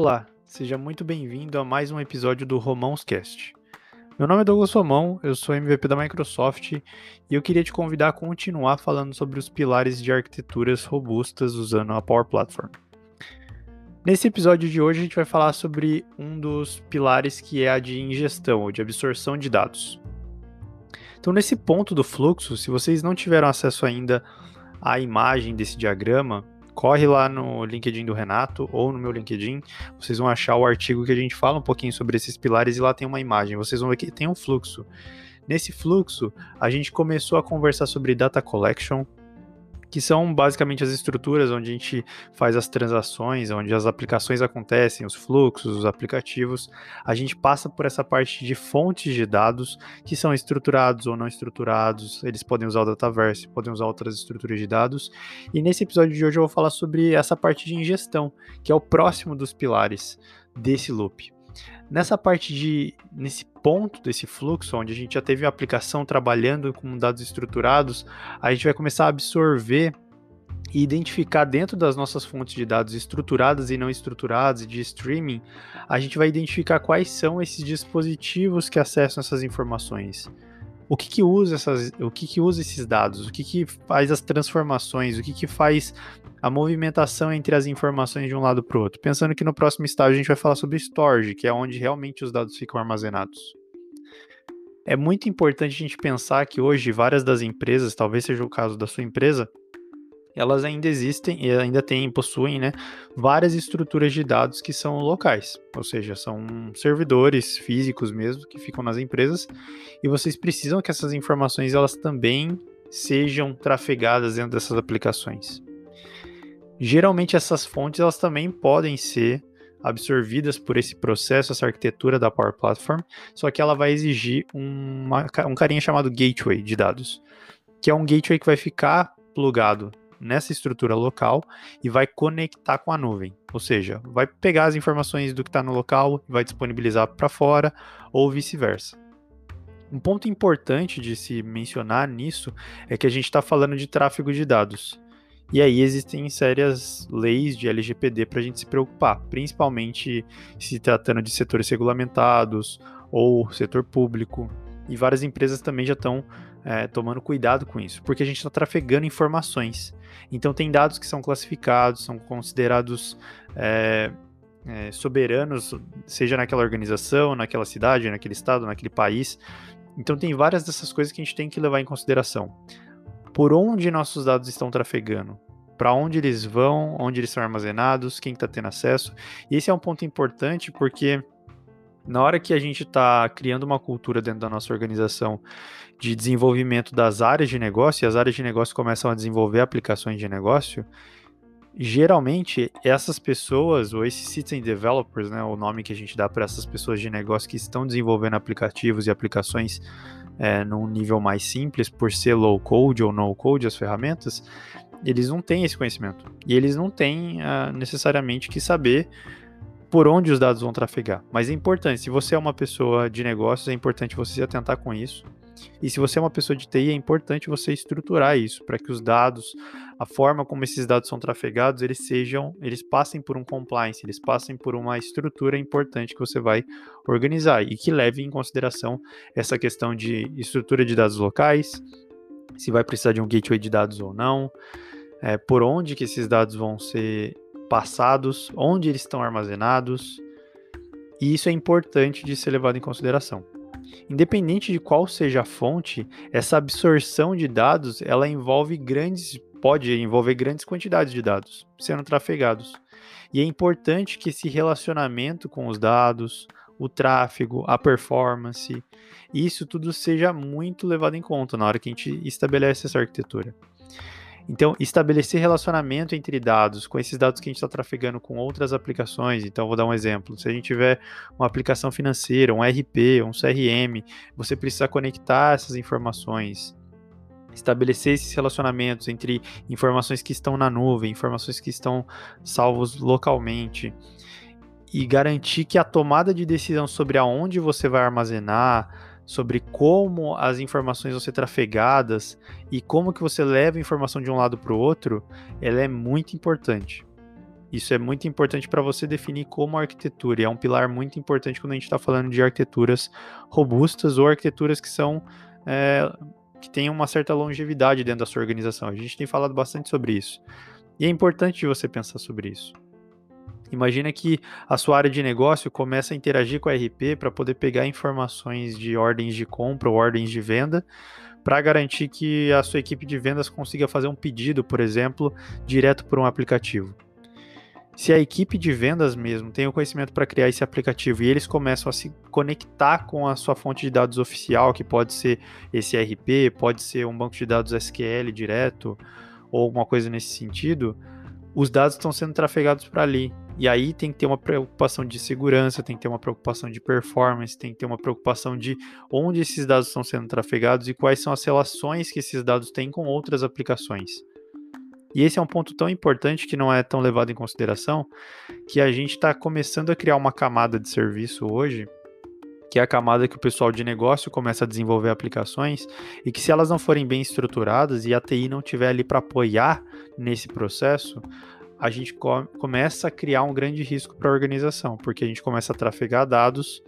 Olá, seja muito bem-vindo a mais um episódio do Romãoscast. Meu nome é Douglas Romão, eu sou MVP da Microsoft e eu queria te convidar a continuar falando sobre os pilares de arquiteturas robustas usando a Power Platform. Nesse episódio de hoje a gente vai falar sobre um dos pilares que é a de ingestão ou de absorção de dados. Então, nesse ponto do fluxo, se vocês não tiveram acesso ainda à imagem desse diagrama, corre lá no LinkedIn do Renato ou no meu LinkedIn, vocês vão achar o artigo que a gente fala um pouquinho sobre esses pilares e lá tem uma imagem. Vocês vão ver que tem um fluxo. Nesse fluxo, a gente começou a conversar sobre data collection, que são basicamente as estruturas onde a gente faz as transações, onde as aplicações acontecem, os fluxos, os aplicativos. A gente passa por essa parte de fontes de dados que são estruturados ou não estruturados. Eles podem usar o Dataverse, podem usar outras estruturas de dados. E nesse episódio de hoje eu vou falar sobre essa parte de ingestão, que é o próximo dos pilares desse loop. Nessa parte de, nesse ponto desse fluxo, onde a gente já teve a aplicação trabalhando com dados estruturados, a gente vai começar a absorver e identificar dentro das nossas fontes de dados estruturadas e não estruturadas de streaming, a gente vai identificar quais são esses dispositivos que acessam essas informações. O que, que usa essas, o que, que usa esses dados? O que, que faz as transformações? O que, que faz a movimentação entre as informações de um lado para o outro. Pensando que no próximo estágio a gente vai falar sobre storage, que é onde realmente os dados ficam armazenados. É muito importante a gente pensar que hoje várias das empresas, talvez seja o caso da sua empresa, elas ainda existem e ainda têm, possuem, né, várias estruturas de dados que são locais, ou seja, são servidores físicos mesmo que ficam nas empresas e vocês precisam que essas informações elas também sejam trafegadas dentro dessas aplicações. Geralmente essas fontes elas também podem ser absorvidas por esse processo, essa arquitetura da Power Platform, só que ela vai exigir uma, um carinha chamado gateway de dados, que é um gateway que vai ficar plugado nessa estrutura local e vai conectar com a nuvem, ou seja, vai pegar as informações do que está no local e vai disponibilizar para fora ou vice-versa. Um ponto importante de se mencionar nisso é que a gente está falando de tráfego de dados. E aí existem sérias leis de LGPD para a gente se preocupar, principalmente se tratando de setores regulamentados ou setor público. E várias empresas também já estão é, tomando cuidado com isso, porque a gente está trafegando informações. Então tem dados que são classificados, são considerados é, é, soberanos, seja naquela organização, naquela cidade, naquele estado, naquele país. Então tem várias dessas coisas que a gente tem que levar em consideração por onde nossos dados estão trafegando, para onde eles vão, onde eles são armazenados, quem está tendo acesso. E esse é um ponto importante porque na hora que a gente está criando uma cultura dentro da nossa organização de desenvolvimento das áreas de negócio, e as áreas de negócio começam a desenvolver aplicações de negócio, geralmente essas pessoas, ou esses citizen developers, né, o nome que a gente dá para essas pessoas de negócio que estão desenvolvendo aplicativos e aplicações é, num nível mais simples, por ser low code ou no code as ferramentas, eles não têm esse conhecimento. E eles não têm uh, necessariamente que saber por onde os dados vão trafegar. Mas é importante, se você é uma pessoa de negócios, é importante você se atentar com isso e se você é uma pessoa de TI, é importante você estruturar isso para que os dados, a forma como esses dados são trafegados, eles sejam, eles passem por um compliance, eles passem por uma estrutura importante que você vai organizar e que leve em consideração essa questão de estrutura de dados locais, se vai precisar de um gateway de dados ou não, é, por onde que esses dados vão ser passados, onde eles estão armazenados, e isso é importante de ser levado em consideração. Independente de qual seja a fonte, essa absorção de dados, ela envolve grandes, pode envolver grandes quantidades de dados sendo trafegados. E é importante que esse relacionamento com os dados, o tráfego, a performance, isso tudo seja muito levado em conta na hora que a gente estabelece essa arquitetura. Então, estabelecer relacionamento entre dados, com esses dados que a gente está trafegando com outras aplicações. Então, vou dar um exemplo. Se a gente tiver uma aplicação financeira, um RP, um CRM, você precisa conectar essas informações, estabelecer esses relacionamentos entre informações que estão na nuvem, informações que estão salvos localmente e garantir que a tomada de decisão sobre aonde você vai armazenar, sobre como as informações vão ser trafegadas e como que você leva a informação de um lado para o outro, ela é muito importante. Isso é muito importante para você definir como arquitetura, e é um pilar muito importante quando a gente está falando de arquiteturas robustas ou arquiteturas que são é, que tenham uma certa longevidade dentro da sua organização. A gente tem falado bastante sobre isso. E é importante você pensar sobre isso. Imagina que a sua área de negócio começa a interagir com a RP para poder pegar informações de ordens de compra ou ordens de venda para garantir que a sua equipe de vendas consiga fazer um pedido, por exemplo, direto por um aplicativo. Se a equipe de vendas mesmo tem o conhecimento para criar esse aplicativo e eles começam a se conectar com a sua fonte de dados oficial, que pode ser esse RP, pode ser um banco de dados SQL direto ou alguma coisa nesse sentido, os dados estão sendo trafegados para ali. E aí tem que ter uma preocupação de segurança, tem que ter uma preocupação de performance, tem que ter uma preocupação de onde esses dados estão sendo trafegados e quais são as relações que esses dados têm com outras aplicações. E esse é um ponto tão importante que não é tão levado em consideração, que a gente está começando a criar uma camada de serviço hoje, que é a camada que o pessoal de negócio começa a desenvolver aplicações, e que se elas não forem bem estruturadas e a TI não tiver ali para apoiar nesse processo, a gente co começa a criar um grande risco para a organização, porque a gente começa a trafegar dados,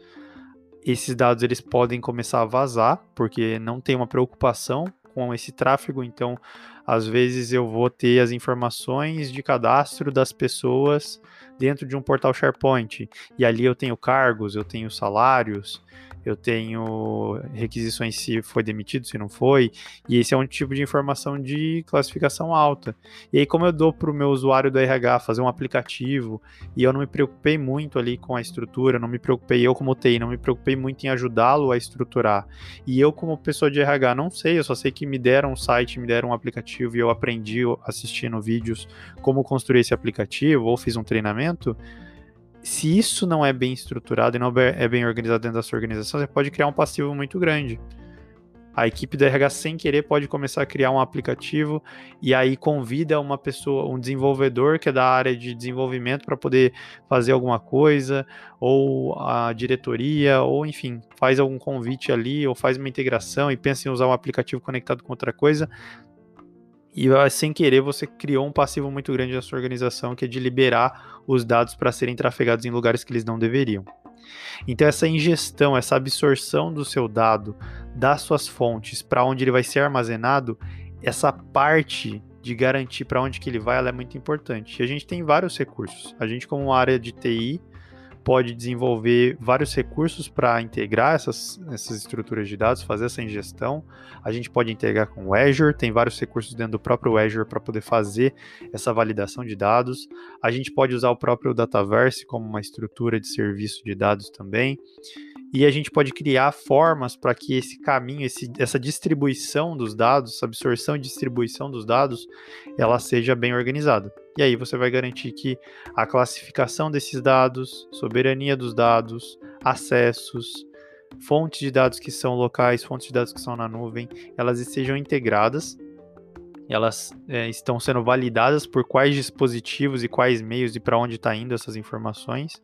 esses dados eles podem começar a vazar, porque não tem uma preocupação com esse tráfego, então às vezes eu vou ter as informações de cadastro das pessoas dentro de um portal SharePoint, e ali eu tenho cargos, eu tenho salários, eu tenho requisições se foi demitido, se não foi, e esse é um tipo de informação de classificação alta. E aí, como eu dou para o meu usuário do RH fazer um aplicativo, e eu não me preocupei muito ali com a estrutura, não me preocupei, eu como TI, não me preocupei muito em ajudá-lo a estruturar, e eu como pessoa de RH não sei, eu só sei que me deram um site, me deram um aplicativo, e eu aprendi assistindo vídeos como construir esse aplicativo, ou fiz um treinamento, se isso não é bem estruturado e não é bem organizado dentro da sua organização, você pode criar um passivo muito grande. A equipe do RH, sem querer, pode começar a criar um aplicativo e aí convida uma pessoa, um desenvolvedor que é da área de desenvolvimento para poder fazer alguma coisa, ou a diretoria, ou enfim, faz algum convite ali, ou faz uma integração e pensa em usar um aplicativo conectado com outra coisa e sem querer você criou um passivo muito grande na sua organização que é de liberar os dados para serem trafegados em lugares que eles não deveriam. Então essa ingestão, essa absorção do seu dado das suas fontes para onde ele vai ser armazenado, essa parte de garantir para onde que ele vai, ela é muito importante. E a gente tem vários recursos. A gente como área de TI, pode desenvolver vários recursos para integrar essas, essas estruturas de dados, fazer essa ingestão. A gente pode integrar com o Azure, tem vários recursos dentro do próprio Azure para poder fazer essa validação de dados. A gente pode usar o próprio Dataverse como uma estrutura de serviço de dados também e a gente pode criar formas para que esse caminho, esse, essa distribuição dos dados, essa absorção e distribuição dos dados, ela seja bem organizada. E aí você vai garantir que a classificação desses dados, soberania dos dados, acessos, fontes de dados que são locais, fontes de dados que são na nuvem, elas estejam integradas elas é, estão sendo validadas por quais dispositivos e quais meios e para onde está indo essas informações,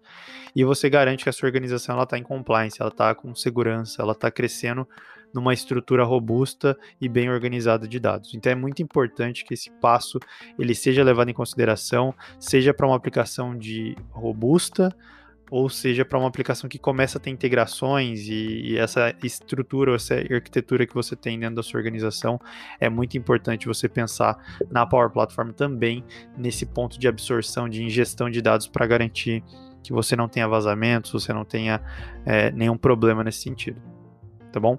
e você garante que a sua organização está em compliance, ela está com segurança, ela está crescendo numa estrutura robusta e bem organizada de dados. Então é muito importante que esse passo ele seja levado em consideração, seja para uma aplicação de robusta, ou seja para uma aplicação que começa a ter integrações e, e, essa estrutura, essa arquitetura que você tem dentro da sua organização, é muito importante você pensar na Power Platform também nesse ponto de absorção, de ingestão de dados para garantir que você não tenha vazamentos, você não tenha é, nenhum problema nesse sentido, tá bom?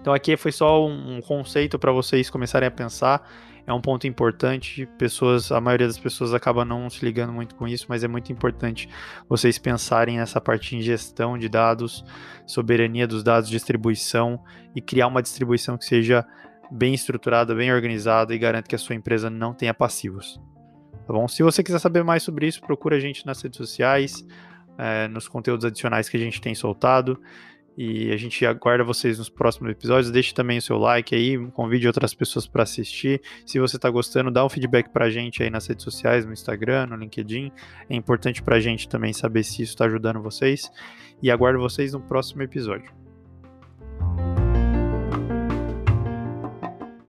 Então aqui foi só um conceito para vocês começarem a pensar é um ponto importante. Pessoas, a maioria das pessoas acaba não se ligando muito com isso, mas é muito importante vocês pensarem nessa parte de gestão de dados, soberania dos dados, distribuição e criar uma distribuição que seja bem estruturada, bem organizada e garante que a sua empresa não tenha passivos. Tá bom? Se você quiser saber mais sobre isso, procura a gente nas redes sociais, é, nos conteúdos adicionais que a gente tem soltado. E a gente aguarda vocês nos próximos episódios. Deixe também o seu like aí, convide outras pessoas para assistir. Se você está gostando, dá um feedback para a gente aí nas redes sociais, no Instagram, no LinkedIn. É importante para a gente também saber se isso está ajudando vocês. E aguardo vocês no próximo episódio.